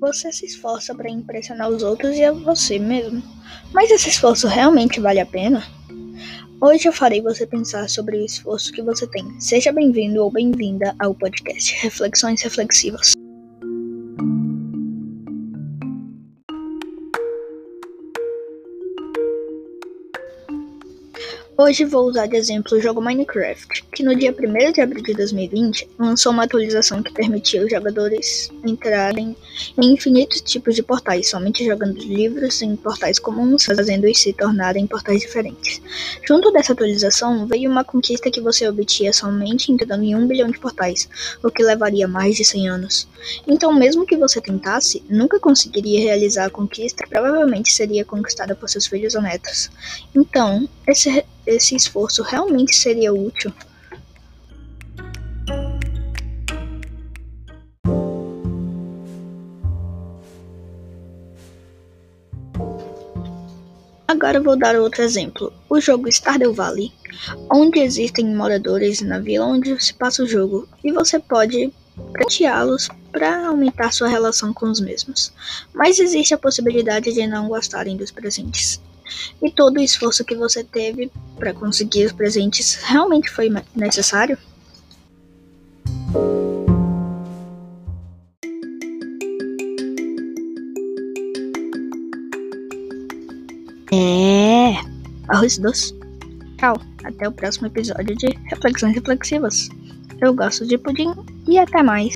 Você se esforça para impressionar os outros e a você mesmo. Mas esse esforço realmente vale a pena? Hoje eu farei você pensar sobre o esforço que você tem. Seja bem-vindo ou bem-vinda ao podcast Reflexões Reflexivas. Hoje vou usar de exemplo o jogo Minecraft, que no dia 1 de abril de 2020 lançou uma atualização que permitia os jogadores entrarem em infinitos tipos de portais, somente jogando livros em portais comuns, fazendo-os se tornarem portais diferentes. Junto dessa atualização veio uma conquista que você obtinha somente entrando em um bilhão de portais, o que levaria mais de 100 anos. Então, mesmo que você tentasse, nunca conseguiria realizar a conquista, provavelmente seria conquistada por seus filhos ou netos. Então, esse esse esforço realmente seria útil? Agora vou dar outro exemplo, o jogo Stardew Valley, onde existem moradores na vila onde se passa o jogo, e você pode presenteá-los para aumentar sua relação com os mesmos. Mas existe a possibilidade de não gostarem dos presentes. E todo o esforço que você teve para conseguir os presentes realmente foi necessário? É, arroz doce. Tchau, até o próximo episódio de Reflexões Reflexivas. Eu gosto de pudim e até mais.